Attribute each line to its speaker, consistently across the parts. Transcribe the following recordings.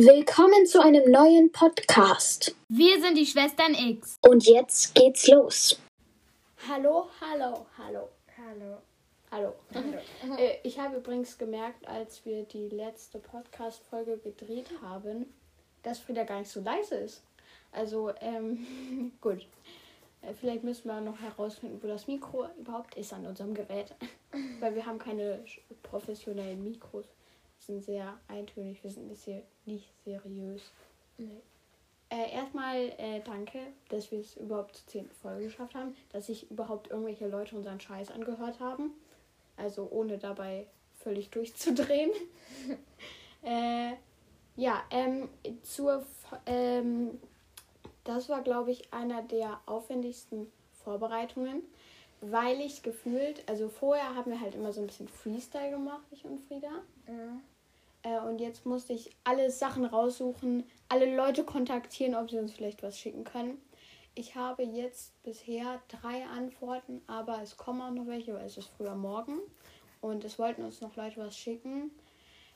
Speaker 1: Willkommen zu einem neuen Podcast.
Speaker 2: Wir sind die Schwestern X.
Speaker 1: Und jetzt geht's los.
Speaker 3: Hallo, hallo, hallo.
Speaker 2: Hallo.
Speaker 3: Hallo. Äh, ich habe übrigens gemerkt, als wir die letzte Podcast-Folge gedreht haben, dass Frieda gar nicht so leise ist. Also, ähm, gut. Äh, Vielleicht müssen wir noch herausfinden, wo das Mikro überhaupt ist an unserem Gerät. Weil wir haben keine professionellen Mikros. Sind sehr eintönig, wir sind nicht, sehr, nicht seriös. Äh, erstmal äh, danke, dass wir es überhaupt zur 10. Folge geschafft haben, dass sich überhaupt irgendwelche Leute unseren Scheiß angehört haben. Also ohne dabei völlig durchzudrehen. äh, ja, ähm, zur, ähm, das war, glaube ich, einer der aufwendigsten Vorbereitungen, weil ich gefühlt, also vorher haben wir halt immer so ein bisschen Freestyle gemacht, ich und Frieda. Äh, und jetzt musste ich alle Sachen raussuchen, alle Leute kontaktieren, ob sie uns vielleicht was schicken können. Ich habe jetzt bisher drei Antworten, aber es kommen auch noch welche, weil es ist früher morgen. Und es wollten uns noch Leute was schicken.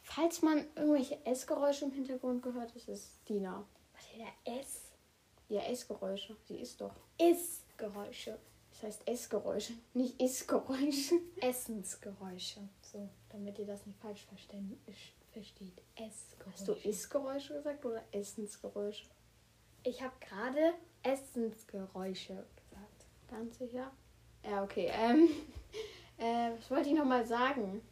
Speaker 3: Falls man irgendwelche Essgeräusche im Hintergrund gehört, das ist Dina.
Speaker 2: Was ist der S?
Speaker 3: Ja, Essgeräusche. Sie isst doch.
Speaker 2: Ist-Geräusche.
Speaker 3: Das heißt Essgeräusche, nicht Essgeräusche.
Speaker 2: Essensgeräusche. So, damit ihr das nicht falsch verstehen, isch- versteht. Essgeräusche.
Speaker 3: Hast du Essgeräusche gesagt oder Essensgeräusche?
Speaker 2: Ich habe gerade Essensgeräusche gesagt.
Speaker 3: Ganz sicher? Ja, okay. Ähm, äh, was wollte ich nochmal sagen?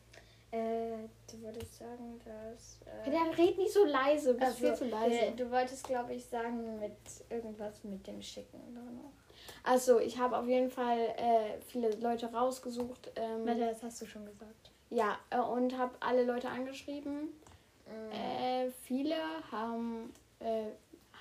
Speaker 2: Äh, du wolltest sagen, dass. Äh,
Speaker 3: Ja, red nicht so leise, du bist
Speaker 2: also,
Speaker 3: viel zu leise.
Speaker 2: äh, du wolltest, glaube ich, sagen mit irgendwas mit dem Schicken.
Speaker 3: Also, ich habe auf jeden Fall äh, viele Leute rausgesucht. Ähm,
Speaker 2: das hast du schon gesagt.
Speaker 3: Ja, äh, und habe alle Leute angeschrieben.
Speaker 2: Mhm.
Speaker 3: Äh, viele haben, äh,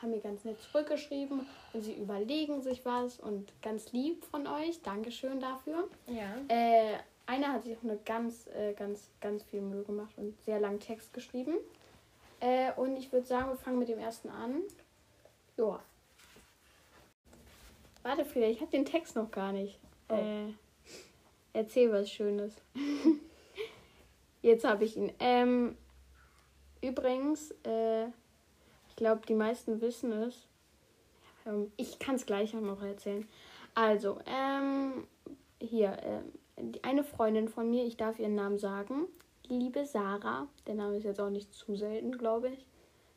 Speaker 3: haben mir ganz nett zurückgeschrieben und sie überlegen sich was und ganz lieb von euch. Dankeschön dafür.
Speaker 2: Ja.
Speaker 3: Äh, einer hat sich auch eine ganz, äh, ganz, ganz viel Mühe gemacht und sehr langen Text geschrieben. Äh, und ich würde sagen, wir fangen mit dem ersten an. Joa. Warte, Frieda, ich habe den Text noch gar nicht.
Speaker 2: Oh.
Speaker 3: Äh, erzähl was Schönes. Jetzt habe ich ihn. Ähm, übrigens, äh, ich glaube, die meisten wissen es. Ähm, ich kann es gleich auch noch erzählen. Also, ähm, hier, die- eine Freundin von mir, ich darf ihren Namen sagen, liebe Sarah, der Name ist jetzt auch nicht zu selten, glaube ich.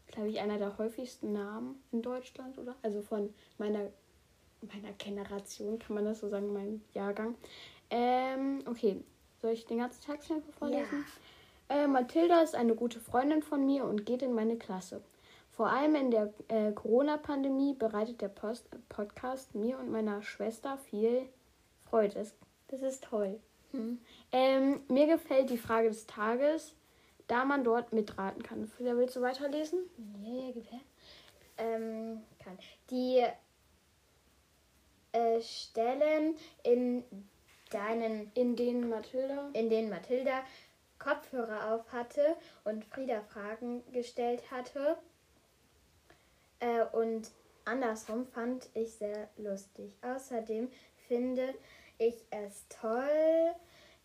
Speaker 3: Glaube ich, einer der häufigsten Namen in Deutschland, oder? Also von meiner, meiner Generation, kann man das so sagen, meinem Jahrgang. Ähm, okay, soll ich den ganzen Text einfach vorlesen? Äh, Mathilda ist eine gute Freundin von mir und geht in meine Klasse. Vor allem in der äh, Corona-Pandemie bereitet der Post Podcast mir und meiner Schwester viel Freude. Das, das ist toll. Ähm, mir gefällt die Frage des Tages, da man dort mitraten kann. Frieda, willst du weiterlesen?
Speaker 2: Ja, ja, gefällt. Ähm, kann. Die äh, Stellen in deinen,
Speaker 3: In denen Mathilda.
Speaker 2: in denen Mathilda Kopfhörer auf hatte und Frieda Fragen gestellt hatte. Äh, und andersrum fand ich sehr lustig. Außerdem finde ich es toll,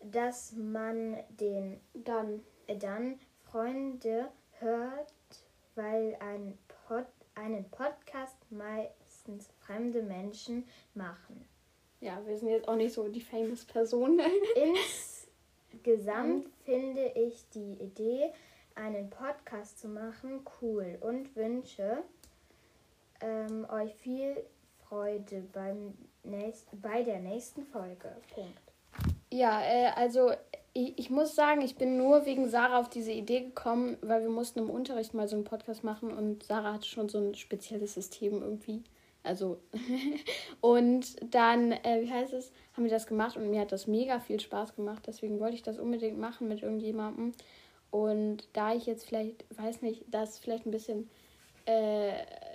Speaker 2: dass man den
Speaker 3: Dann.
Speaker 2: dann Freunde hört, weil ein Pod, einen Podcast meistens fremde Menschen machen.
Speaker 3: Ja, wir sind jetzt auch nicht so die famous Personen.
Speaker 2: Insgesamt finde ich die Idee, einen Podcast zu machen, cool und wünsche ähm, euch viel Freude beim nächst, bei der nächsten Folge. Punkt.
Speaker 3: Ja, äh, also ich, ich muss sagen, ich bin nur wegen Sarah auf diese Idee gekommen, weil wir mussten im Unterricht mal so einen Podcast machen und Sarah hatte schon so ein spezielles System irgendwie. Also, und dann, äh, wie heißt es, haben wir das gemacht und mir hat das mega viel Spaß gemacht. Deswegen wollte ich das unbedingt machen mit irgendjemandem. Und da ich jetzt vielleicht, weiß nicht, dass vielleicht ein bisschen äh,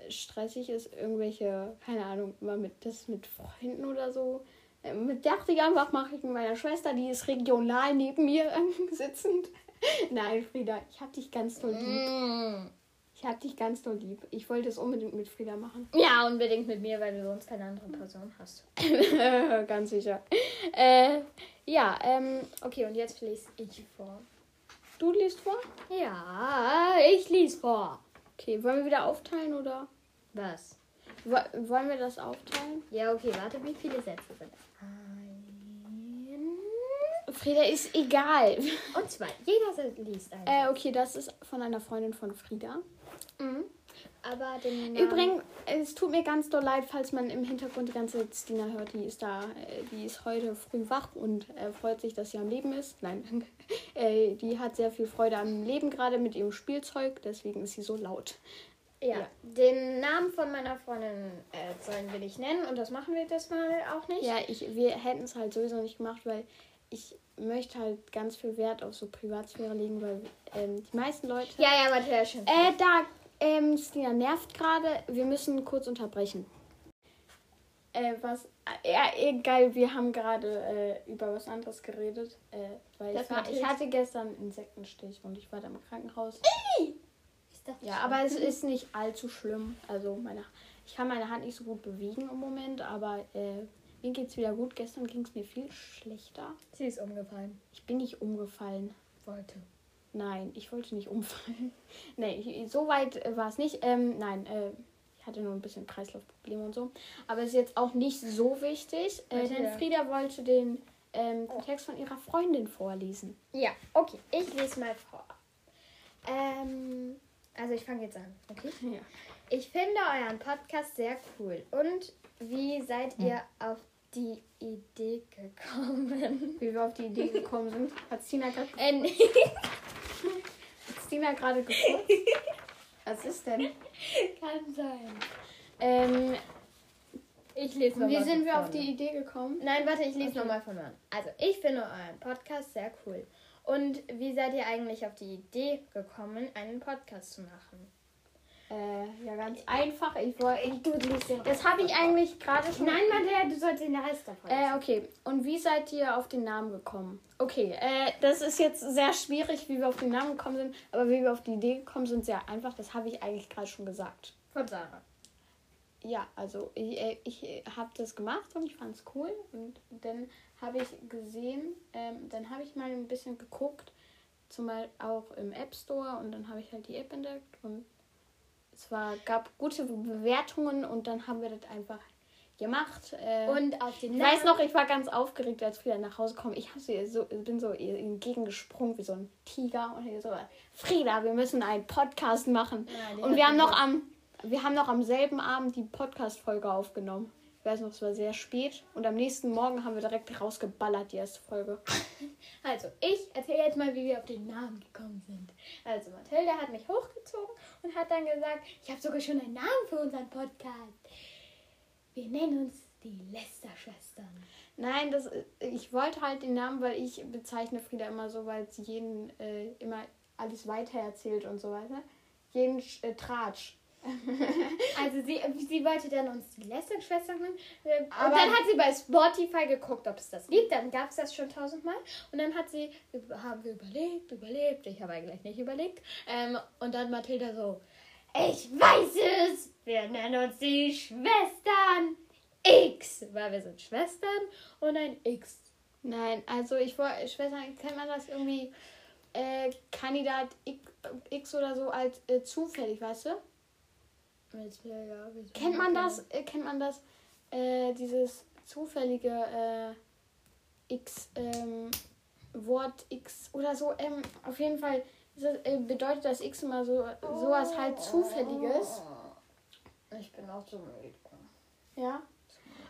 Speaker 3: stressig ist, irgendwelche, keine Ahnung, immer mit das mit Freunden oder so. Ähm, mit dachte ich einfach, mache ich mit meiner Schwester, die ist regional neben mir sitzend. Nein, Frieda, ich hab dich ganz doll lieb. Ich hab dich ganz doll lieb. Ich wollte es unbedingt mit Frieda machen.
Speaker 2: Ja, unbedingt mit mir, weil du sonst keine andere Person hast.
Speaker 3: ganz sicher. Äh, ja, ähm,
Speaker 2: Okay, und jetzt lese ich vor.
Speaker 3: du liest vor?
Speaker 2: Ja, ich lese vor.
Speaker 3: Okay, wollen wir wieder aufteilen oder?
Speaker 2: Was?
Speaker 3: Wo wollen wir das aufteilen?
Speaker 2: Ja, okay, warte, wie viele Sätze sind? Ein.
Speaker 3: Frieda ist egal.
Speaker 2: Und zwei. Jeder liest einen.
Speaker 3: Äh, okay, das ist von einer Freundin von Frieda.
Speaker 2: Mhm. Aber den Namen,
Speaker 3: Übrigens, es tut mir ganz doll leid, falls man im Hintergrund die ganze Stina hört. Die ist da, äh, die ist heute früh wach und äh, freut sich, dass sie am Leben ist. Nein, äh, die hat sehr viel Freude am Leben gerade mit ihrem Spielzeug, deswegen ist sie so laut.
Speaker 2: Ja,
Speaker 3: Ja.
Speaker 2: den Namen von meiner Freundin äh, sollen wir nicht nennen und das machen wir das mal auch nicht.
Speaker 3: Ja, ich, wir hätten es halt sowieso nicht gemacht, weil ich möchte halt ganz viel Wert auf so Privatsphäre legen, weil ähm, die meisten Leute.
Speaker 2: ja, ja warte, ja, schön.
Speaker 3: Äh, da, ähm, Stina nervt gerade. Wir müssen kurz unterbrechen. Äh, was? Ja, egal, wir haben gerade äh, über was anderes geredet. Äh, weil ich, war, ich hatte gestern einen Insektenstich und ich war da im Krankenhaus.
Speaker 2: Ist doch
Speaker 3: Ja, aber es ist nicht allzu schlimm. Also meine, ich kann meine Hand nicht so gut bewegen im Moment, aber äh, mir geht's wieder gut. Gestern ging es mir viel schlechter.
Speaker 2: Sie ist umgefallen.
Speaker 3: Ich bin nicht umgefallen.
Speaker 2: Wollte.
Speaker 3: Nein, ich wollte nicht umfallen. nee, ich, so weit äh, war es nicht. Ähm, nein, äh, ich hatte nur ein bisschen Kreislaufprobleme und so. Aber es ist jetzt auch nicht so wichtig. Äh, denn. Frieda wollte den ähm, Text von ihrer Freundin vorlesen.
Speaker 2: Ja, okay. Ich lese mal vor. Ähm, also ich fange jetzt an, okay?
Speaker 3: Ja.
Speaker 2: Ich finde euren Podcast sehr cool. Und wie seid ihr auf die Idee gekommen?
Speaker 3: Wie wir auf die Idee gekommen sind, hat Stina gerade
Speaker 2: Äh, nee.
Speaker 3: hat Stina gerade gefragt. Was ist denn?
Speaker 2: Kann sein.
Speaker 3: Ähm,
Speaker 2: Ich lese noch
Speaker 3: wie sind wir auf die Idee gekommen?
Speaker 2: Nein, warte, ich lese
Speaker 3: Okay.
Speaker 2: nochmal von an. Also, ich finde euren Podcast sehr cool. Und wie seid ihr eigentlich auf die Idee gekommen, einen Podcast zu machen?
Speaker 3: Äh, ja, ganz einfach. Ich wollte. Das habe ich eigentlich gerade schon.
Speaker 2: Nein, Mann, du sollst den Rest davon
Speaker 3: Äh, okay. Und wie seid ihr auf den Namen gekommen? Okay, äh, das ist jetzt sehr schwierig, wie wir auf den Namen gekommen sind, aber wie wir auf die Idee gekommen sind, sehr einfach. Das habe ich eigentlich gerade schon gesagt.
Speaker 2: Von Sarah.
Speaker 3: Ja, also ich, äh, ich habe das gemacht und ich fand es cool. Und dann habe ich gesehen, ähm, dann habe ich mal ein bisschen geguckt, zum Beispiel auch im App Store und dann habe ich halt die App entdeckt und es war, gab gute Bewertungen und dann haben wir das einfach gemacht. Äh,
Speaker 2: Und auf den
Speaker 3: ich
Speaker 2: Namen.
Speaker 3: weiß noch, ich war ganz aufgeregt, als Frieda nach Hause kam. Ich sie so, bin so ihr entgegengesprungen wie so ein Tiger und ich so, Frieda, wir müssen einen Podcast machen.
Speaker 2: Ja,
Speaker 3: und wir haben noch am, wir haben noch am selben Abend die Podcast-Folge aufgenommen. Ich weiß noch, es war sehr spät und am nächsten Morgen haben wir direkt rausgeballert, die erste Folge.
Speaker 2: Also, ich erzähle jetzt mal, wie wir auf den Namen gekommen sind. Also, Mathilde hat mich hochgezogen und hat dann gesagt, ich habe sogar schon einen Namen für unseren Podcast. Wir nennen uns die Lester-Schwestern.
Speaker 3: Nein, das, ich wollte halt den Namen, weil ich bezeichne Frieda immer so, weil sie jeden äh, immer alles weitererzählt und so weiter. Jeden äh, Tratsch.
Speaker 2: Also, sie, sie wollte dann uns die Lester-Schwestern nennen. Äh, Und
Speaker 3: Aber-
Speaker 2: dann hat sie bei Spotify geguckt, ob es das gibt. Dann gab es das schon tausendmal. Und dann hat sie, haben wir überlegt, überlegt. Ich habe eigentlich nicht überlegt. Ähm, und dann Mathilda so, ich weiß es. Wir nennen uns die Schwestern X. Weil wir sind Schwestern und ein X.
Speaker 3: Nein, also ich wollte, Schwestern, kennt man das irgendwie äh, Kandidat X, X oder so als äh, zufällig, weißt du?
Speaker 2: Ja,
Speaker 3: Kennt man das, äh, kennt man das, äh, dieses zufällige äh, X, ähm, Wort X oder so, ähm, auf jeden Fall das, äh, bedeutet das X immer so, sowas halt Zufälliges.
Speaker 2: Ich bin auch so müde.
Speaker 3: Ja.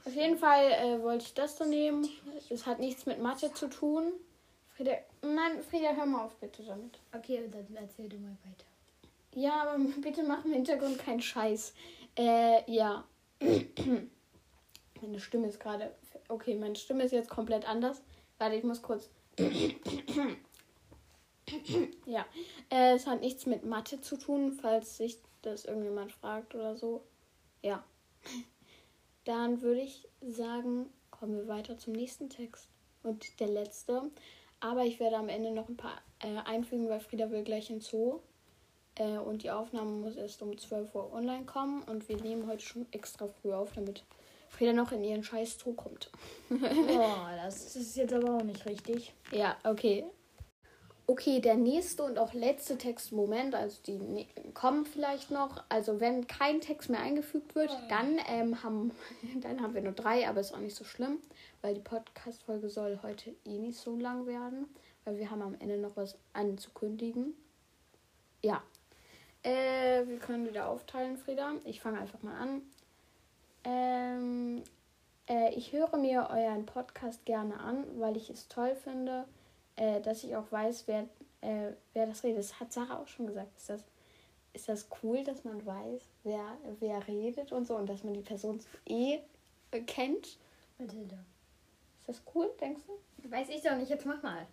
Speaker 3: Auf jeden Fall äh, wollte ich das so nehmen. Es hat nichts mit Mathe zu tun. Frieda, nein, Frieda, hör mal auf bitte damit.
Speaker 2: Okay, dann erzähl du mal weiter.
Speaker 3: Ja, aber bitte mach im Hintergrund keinen Scheiß. Äh, ja. Meine Stimme ist gerade. Okay, meine Stimme ist jetzt komplett anders. Warte, ich muss kurz. ja. Äh, es hat nichts mit Mathe zu tun, falls sich das irgendjemand fragt oder so. Ja. Dann würde ich sagen, kommen wir weiter zum nächsten Text. Und der letzte. Aber ich werde am Ende noch ein paar äh, einfügen, weil Frieda will gleich ins Zoo. Äh, und die Aufnahme muss erst um 12 Uhr online kommen. Und wir nehmen heute schon extra früh auf, damit Frieda noch in ihren scheiß Zoo kommt.
Speaker 2: Oh, das ist jetzt aber auch nicht richtig.
Speaker 3: Ja, okay. Okay, der nächste und auch letzte Textmoment, also die ne- kommen vielleicht noch. Also wenn kein Text mehr eingefügt wird, dann ähm, haben dann haben wir nur drei, aber ist auch nicht so schlimm, weil die Podcast-Folge soll heute eh nicht so lang werden, weil wir haben am Ende noch was anzukündigen. Ja. Äh, wir können wieder aufteilen, Frieda. Ich fange einfach mal an. Ähm, äh, ich höre mir euren Podcast gerne an, weil ich es toll finde, äh, dass ich auch weiß, wer, äh, wer das redet. Das hat Sarah auch schon gesagt. Ist das, ist das cool, dass man weiß, wer, wer redet und so und dass man die Person eh kennt?
Speaker 2: Mathilda.
Speaker 3: Ist das cool, denkst du?
Speaker 2: Weiß ich doch nicht, jetzt mach mal.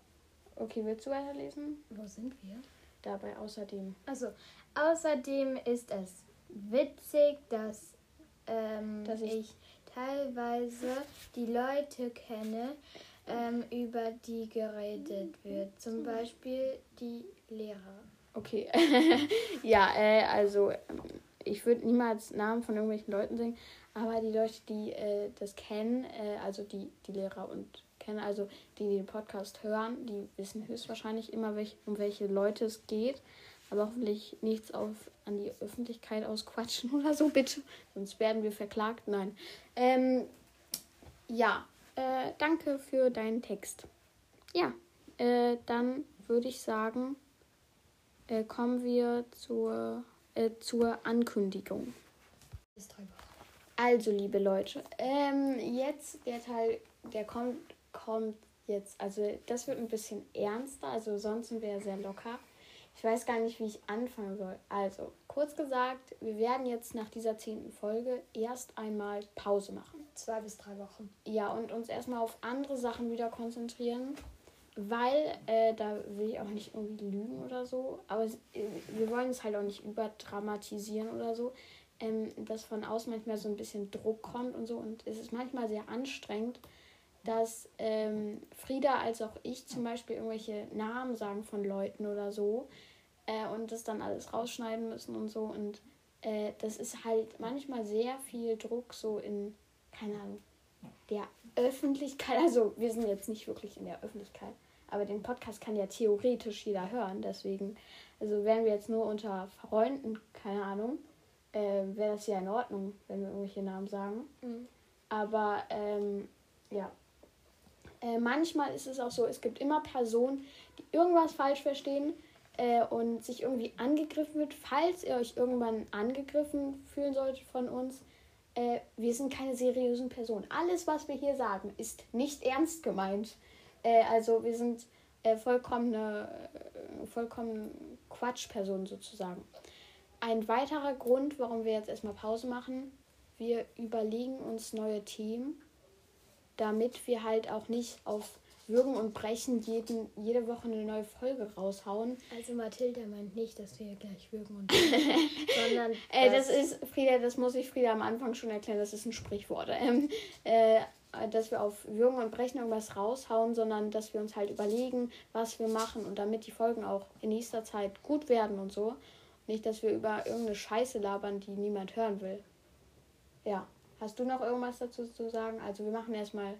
Speaker 3: Okay, willst du weiterlesen?
Speaker 2: Wo sind wir?
Speaker 3: Dabei außerdem.
Speaker 2: Also, außerdem ist es witzig, dass, ähm,
Speaker 3: Dass ich-
Speaker 2: ich, teilweise die Leute kenne, ähm, über die geredet wird. Zum Beispiel die Lehrer.
Speaker 3: Okay. ja, äh, also ähm, ich würde niemals Namen von irgendwelchen Leuten singen, aber die Leute, die äh, das kennen, äh, also die, die Lehrer und kennen, also die, die den Podcast hören, die wissen höchstwahrscheinlich immer, welch, um welche Leute es geht. Aber hoffentlich nichts auf an die Öffentlichkeit ausquatschen oder so, bitte. Sonst werden wir verklagt. Nein. Ähm, ja, äh, danke für deinen Text. Ja, äh, dann würde ich sagen, äh, kommen wir zur, äh, zur Ankündigung. Also, liebe Leute, ähm, jetzt der Teil, der kommt, kommt jetzt. Also, das wird ein bisschen ernster. Also, sonst sind wir ja sehr locker. Ich weiß gar nicht, wie ich anfangen soll. Also, kurz gesagt, wir werden jetzt nach dieser zehnten Folge erst einmal Pause machen.
Speaker 2: Zwei bis drei Wochen.
Speaker 3: Ja, und uns erstmal auf andere Sachen wieder konzentrieren. Weil, äh, da will ich auch nicht irgendwie lügen oder so. Aber äh, wir wollen es halt auch nicht überdramatisieren oder so. Ähm, dass von außen manchmal so ein bisschen Druck kommt und so. Und es ist manchmal sehr anstrengend, dass ähm, Frieda als auch ich zum Beispiel irgendwelche Namen sagen von Leuten oder so. Äh, und das dann alles rausschneiden müssen und so. Und äh, das ist halt manchmal sehr viel Druck so in, keine Ahnung, der Öffentlichkeit. Also wir sind jetzt nicht wirklich in der Öffentlichkeit, aber den Podcast kann ja theoretisch jeder hören. Deswegen, also wären wir jetzt nur unter Freunden, keine Ahnung, äh, wäre das ja in Ordnung, wenn wir irgendwelche Namen sagen.
Speaker 2: Mhm.
Speaker 3: Aber ähm, ja. Äh, manchmal ist es auch so, es gibt immer Personen, die irgendwas falsch verstehen äh, und sich irgendwie angegriffen wird. Falls ihr euch irgendwann angegriffen fühlen solltet von uns, äh, wir sind keine seriösen Personen. Alles, was wir hier sagen, ist nicht ernst gemeint. Äh, also wir sind äh, vollkommene, vollkommen Quatschpersonen sozusagen. Ein weiterer Grund, warum wir jetzt erstmal Pause machen, wir überlegen uns neue Themen, damit wir halt auch nicht auf Würgen und Brechen jeden, jede Woche eine neue Folge raushauen.
Speaker 2: Also Mathilda meint nicht, dass wir gleich würgen und sondern
Speaker 3: Äh, das ist, Frieda, das muss ich Frieda am Anfang schon erklären, das ist ein Sprichwort. Ähm, äh, dass wir auf Würgen und Brechen irgendwas raushauen, sondern dass wir uns halt überlegen, was wir machen und damit die Folgen auch in nächster Zeit gut werden und so. Nicht, dass wir über irgendeine Scheiße labern, die niemand hören will. Ja. Hast du noch irgendwas dazu zu sagen? Also wir machen erstmal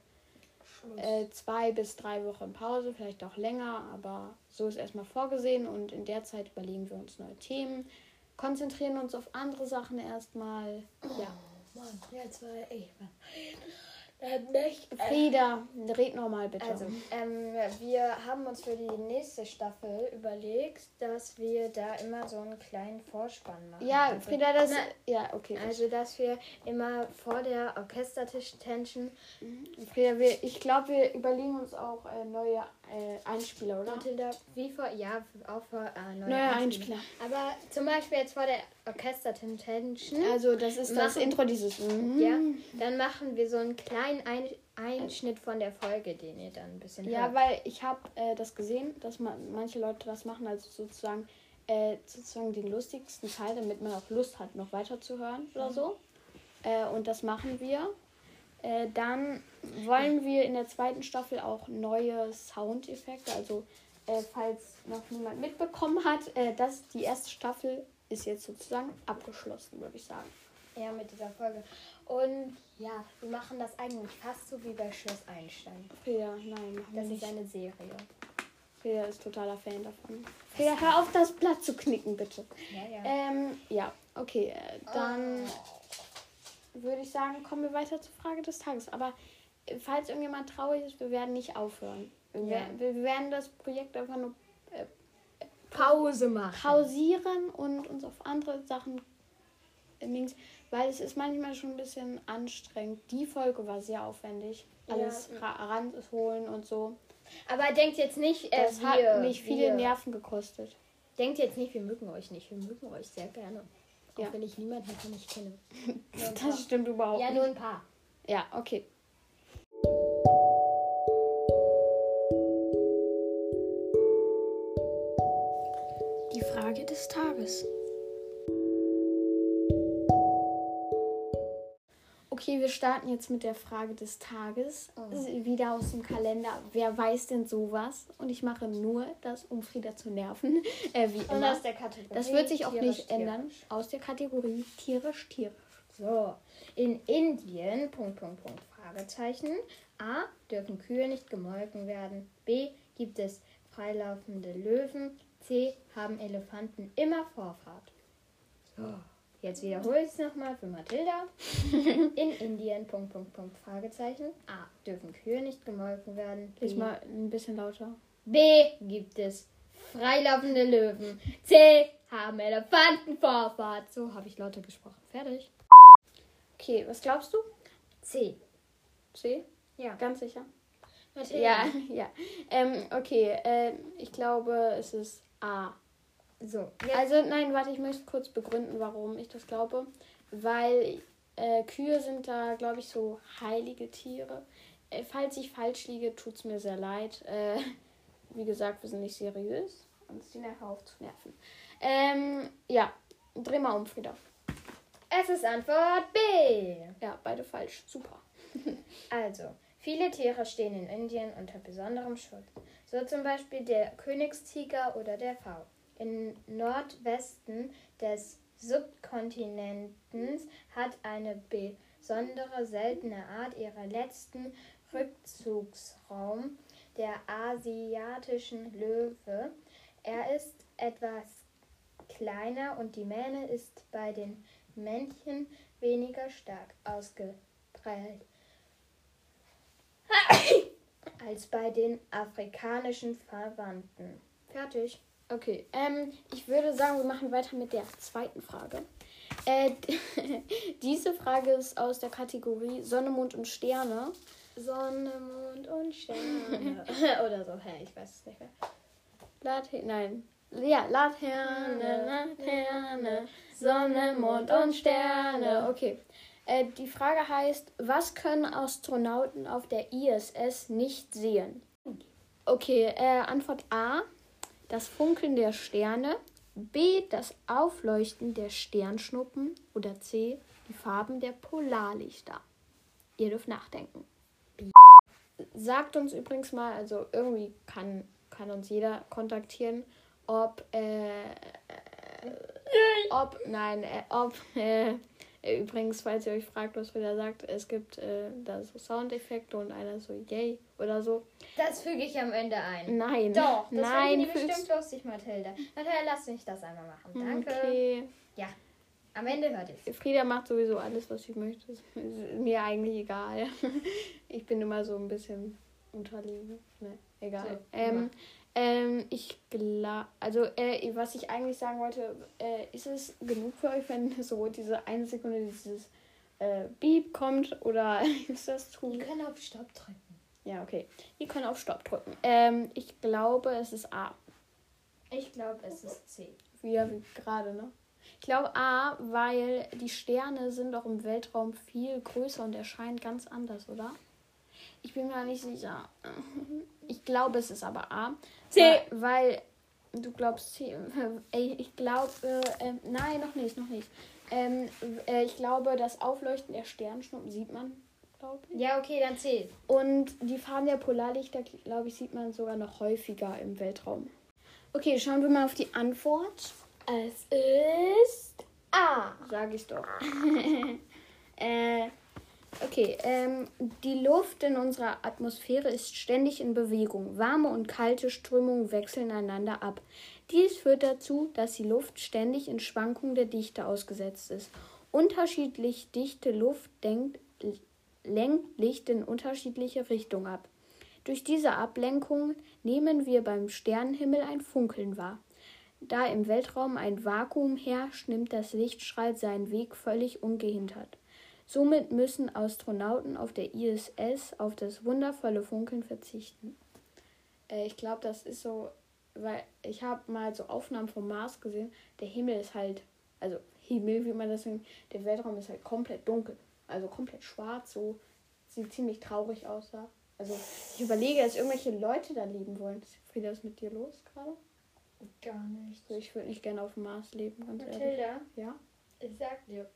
Speaker 3: äh, zwei bis drei Wochen Pause, vielleicht auch länger, aber so ist erstmal vorgesehen und in der Zeit überlegen wir uns neue Themen, konzentrieren uns auf andere Sachen erstmal. Ja.
Speaker 2: Mann, jetzt war ich. Äh, nicht.
Speaker 3: Frieda, red nochmal bitte.
Speaker 2: Also, ähm, wir haben uns für die nächste Staffel überlegt, dass wir da immer so einen kleinen Vorspann machen.
Speaker 3: ja,
Speaker 2: Also,
Speaker 3: Frieda, das.
Speaker 2: Na,
Speaker 3: ja, okay.
Speaker 2: Also, dass wir immer vor der Orchestertisch-Tension
Speaker 3: Frieda, wir, ich glaube, wir überlegen uns auch äh, neue äh, Einspieler, oder?
Speaker 2: Mathilda, wie vor, ja, auch vor äh, neue
Speaker 3: Neue
Speaker 2: Einspieler. Aber zum Beispiel jetzt vor der Orchestertension,
Speaker 3: Also, das ist das
Speaker 2: Machen-
Speaker 3: Intro dieses. Mhm.
Speaker 2: ja, dann machen wir so einen kleinen Ein Einschnitt von der Folge, den ihr dann ein bisschen
Speaker 3: Ja,
Speaker 2: hört.
Speaker 3: weil ich habe äh, das gesehen, dass man, manche Leute das machen, also sozusagen, äh, sozusagen den lustigsten Teil, damit man auch Lust hat, noch weiter zu hören oder so. Äh, und das machen wir. Äh, dann wollen wir in der zweiten Staffel auch neue Soundeffekte, also äh, falls noch niemand mitbekommen hat, äh, das, die erste Staffel ist jetzt sozusagen abgeschlossen, würde ich sagen.
Speaker 2: Ja, mit dieser Folge. Und ja, wir machen das eigentlich fast so wie bei Schloss Einstein.
Speaker 3: Ja, nein,
Speaker 2: Das ist
Speaker 3: nicht.
Speaker 2: eine Serie.
Speaker 3: Frieda ist totaler Fan davon. Frieda, hör auf, das Blatt zu knicken, bitte.
Speaker 2: Ja, ja.
Speaker 3: Ähm, ja, okay. äh, Dann würde ich sagen, kommen wir weiter zur Frage des Tages. Aber falls irgendjemand traurig ist, wir werden nicht aufhören. Wir,
Speaker 2: Ja.
Speaker 3: wir werden das Projekt einfach nur
Speaker 2: Pause machen.
Speaker 3: pausieren und uns auf andere Sachen links, weil es ist manchmal schon ein bisschen anstrengend. Die Folge war sehr aufwendig.
Speaker 2: Ja.
Speaker 3: Alles ra ranholen und so.
Speaker 2: Aber denkt jetzt nicht, äh, wir,
Speaker 3: hat mich viele
Speaker 2: wir,
Speaker 3: Nerven gekostet.
Speaker 2: Denkt jetzt nicht, wir mögen euch nicht. Wir mögen euch sehr gerne. Auch
Speaker 3: Ja.
Speaker 2: wenn ich niemanden kenne. Ein paar.
Speaker 3: Das stimmt überhaupt
Speaker 2: ja,
Speaker 3: nicht.
Speaker 2: nur ein paar.
Speaker 3: Ja, okay. Die Frage des Tages. Okay, wir starten jetzt mit der Frage des Tages. Wieder aus dem Kalender. Wer weiß denn sowas? Und ich mache nur das, um Frieda zu nerven. Äh, wie
Speaker 2: Und
Speaker 3: immer.
Speaker 2: aus der Kategorie.
Speaker 3: Das wird sich auch
Speaker 2: tierisch,
Speaker 3: nicht ändern. Aus der Kategorie tierisch, tierisch.
Speaker 2: So, in Indien, Punkt, Punkt, Punkt, Fragezeichen. A, dürfen Kühe nicht gemolken werden. B, gibt es freilaufende Löwen. C, haben Elefanten immer Vorfahrt. So, jetzt wiederhole ich es nochmal für Mathilda. In Indien, Punkt, Punkt, Punkt, Fragezeichen. A, dürfen Kühe nicht gemolken werden. B,
Speaker 3: mal ein bisschen lauter.
Speaker 2: B, gibt es freilaufende Löwen. C, haben Elefanten Vorfahrt. So habe ich lauter gesprochen. Fertig.
Speaker 3: Okay, was glaubst du?
Speaker 2: C.
Speaker 3: C?
Speaker 2: Ja.
Speaker 3: Ganz sicher?
Speaker 2: Mathilda.
Speaker 3: Ja, ja. Ähm, okay, äh, ich glaube, es ist A.
Speaker 2: So, jetzt.
Speaker 3: Also, nein, warte, ich möchte kurz begründen, warum ich das glaube. Weil äh, Kühe sind da, glaube ich, so heilige Tiere. Äh, falls ich falsch liege, tut es mir sehr leid. Äh, wie gesagt, wir sind nicht seriös. Uns die nachher aufzunerven. Ähm, ja, dreh mal um, Frieda.
Speaker 2: Es ist Antwort B.
Speaker 3: Ja, beide falsch. Super.
Speaker 2: Also, viele Tiere stehen in Indien unter besonderem Schutz. So zum Beispiel der Königstiger oder der V. Im Nordwesten des Subkontinents hat eine besondere seltene Art ihren letzten Rückzugsraum, der asiatischen Löwe. Er ist etwas kleiner und die Mähne ist bei den Männchen weniger stark ausgeprägt als bei den afrikanischen Verwandten. Fertig.
Speaker 3: Okay, ähm, ich würde sagen, wir machen weiter mit der zweiten Frage. Äh, diese Frage ist aus der Kategorie Sonne, Mond und Sterne.
Speaker 2: Sonne, Mond und Sterne. Oder so, hä, ich weiß es nicht mehr.
Speaker 3: Laterne, nein. Ja, Laterne, Laterne, Sonne, Mond und Sterne. Okay. Äh, die Frage heißt, was können Astronauten auf der ISS nicht sehen? Okay, äh, Antwort A, das Funkeln der Sterne. B, das Aufleuchten der Sternschnuppen. Oder C, die Farben der Polarlichter. Ihr dürft nachdenken. Sagt uns übrigens mal, also irgendwie kann, kann uns jeder kontaktieren, ob, äh, ob, nein, äh, ob, äh, übrigens, falls ihr euch fragt, was wieder sagt, es gibt äh, da so Soundeffekte und einer so yay oder so.
Speaker 2: Das füge ich am Ende ein.
Speaker 3: Nein.
Speaker 2: Doch, das
Speaker 3: nein,
Speaker 2: die bestimmt lustig, Mathilda. Mathilda, lass mich das einmal machen. Danke.
Speaker 3: Okay.
Speaker 2: Ja, am Ende hört ihr
Speaker 3: Frieda macht sowieso alles, was sie möchte. Ist mir eigentlich egal. Ich bin immer so ein bisschen unterlegen. Ne, egal.
Speaker 2: So,
Speaker 3: ähm, ähm, ich glaube, also äh, was ich eigentlich sagen wollte, äh, ist es genug für euch, wenn so diese eine Sekunde dieses äh, Beep kommt oder ist das zu?
Speaker 2: Wir können auf Stopp drücken.
Speaker 3: Ja, okay. Ihr könnt auf Stopp drücken. Ähm, ich glaube, es ist A.
Speaker 2: Ich glaube, es ist C.
Speaker 3: Wieder wie gerade, ne? Ich glaube A, weil die Sterne sind auch im Weltraum viel größer und erscheinen ganz anders, oder? Ich bin mir nicht sicher. Ich glaube, es ist aber A.
Speaker 2: C.
Speaker 3: Weil, weil du glaubst C. Ey, ich glaube, äh, nein, noch nicht, noch nicht. Ähm, äh, ich glaube, das Aufleuchten der Sternschnuppen sieht man, glaube ich.
Speaker 2: Ja, okay, dann C.
Speaker 3: Und die Farben der Polarlichter, glaube ich, sieht man sogar noch häufiger im Weltraum. Okay, schauen wir mal auf die Antwort.
Speaker 2: Es ist A.
Speaker 3: Sag ich doch. äh, Okay, ähm, die Luft in unserer Atmosphäre ist ständig in Bewegung. Warme und kalte Strömungen wechseln einander ab. Dies führt dazu, dass die Luft ständig in Schwankungen der Dichte ausgesetzt ist. Unterschiedlich dichte Luft denkt, lenkt Licht in unterschiedliche Richtungen ab. Durch diese Ablenkung nehmen wir beim Sternenhimmel ein Funkeln wahr. Da im Weltraum ein Vakuum herrscht, nimmt das Lichtstrahl seinen Weg völlig ungehindert. Somit müssen Astronauten auf der ISS auf das wundervolle Funkeln verzichten. Äh, ich glaube, das ist so, weil ich habe mal so Aufnahmen vom Mars gesehen. Der Himmel ist halt, also Himmel, wie man das nennt, der Weltraum ist halt komplett dunkel. Also komplett schwarz, so sieht ziemlich traurig aus da. Also ich überlege, dass irgendwelche Leute da leben wollen. Frieda, ist mit dir los gerade?
Speaker 2: Gar nicht.
Speaker 3: Ich würde nicht gerne auf dem Mars leben, ganz ehrlich.
Speaker 2: Mathilda,
Speaker 3: Ja?
Speaker 2: ich sag dir,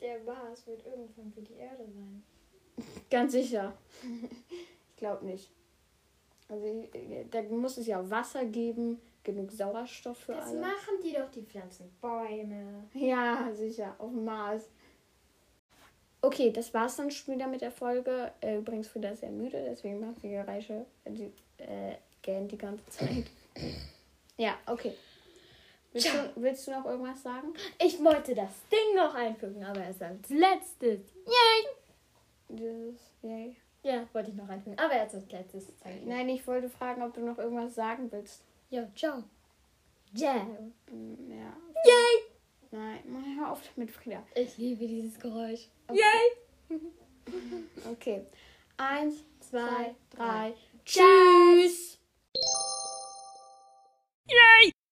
Speaker 2: der Mars wird irgendwann wie die Erde sein.
Speaker 3: Ganz sicher. ich glaube nicht. Also da muss es ja Wasser geben, genug Sauerstoff für
Speaker 2: Das
Speaker 3: alle.
Speaker 2: machen die doch, die Pflanzen, Bäume.
Speaker 3: Ja, sicher, auf dem Mars. Okay, das war's dann schon wieder mit der Folge. Äh, übrigens, Frieda ist sehr müde, deswegen macht sie Geräusche, die äh, gähnt die ganze Zeit. ja, okay. Willst du, willst du noch irgendwas sagen?
Speaker 2: Ich wollte das Ding noch einfügen, aber erst als letztes. Yay!
Speaker 3: Dieses, yay.
Speaker 2: Ja, wollte ich noch einfügen, aber erst als letztes.
Speaker 3: Nein, ich wollte fragen, ob du noch irgendwas sagen willst.
Speaker 2: Ja, ciao. Ja.
Speaker 3: Mm, Ja.
Speaker 2: Yay!
Speaker 3: Nein, mach hör auf damit, Frieda.
Speaker 2: Ich liebe dieses Geräusch.
Speaker 3: Yay! Okay. Eins, zwei, drei.
Speaker 2: Tschüss!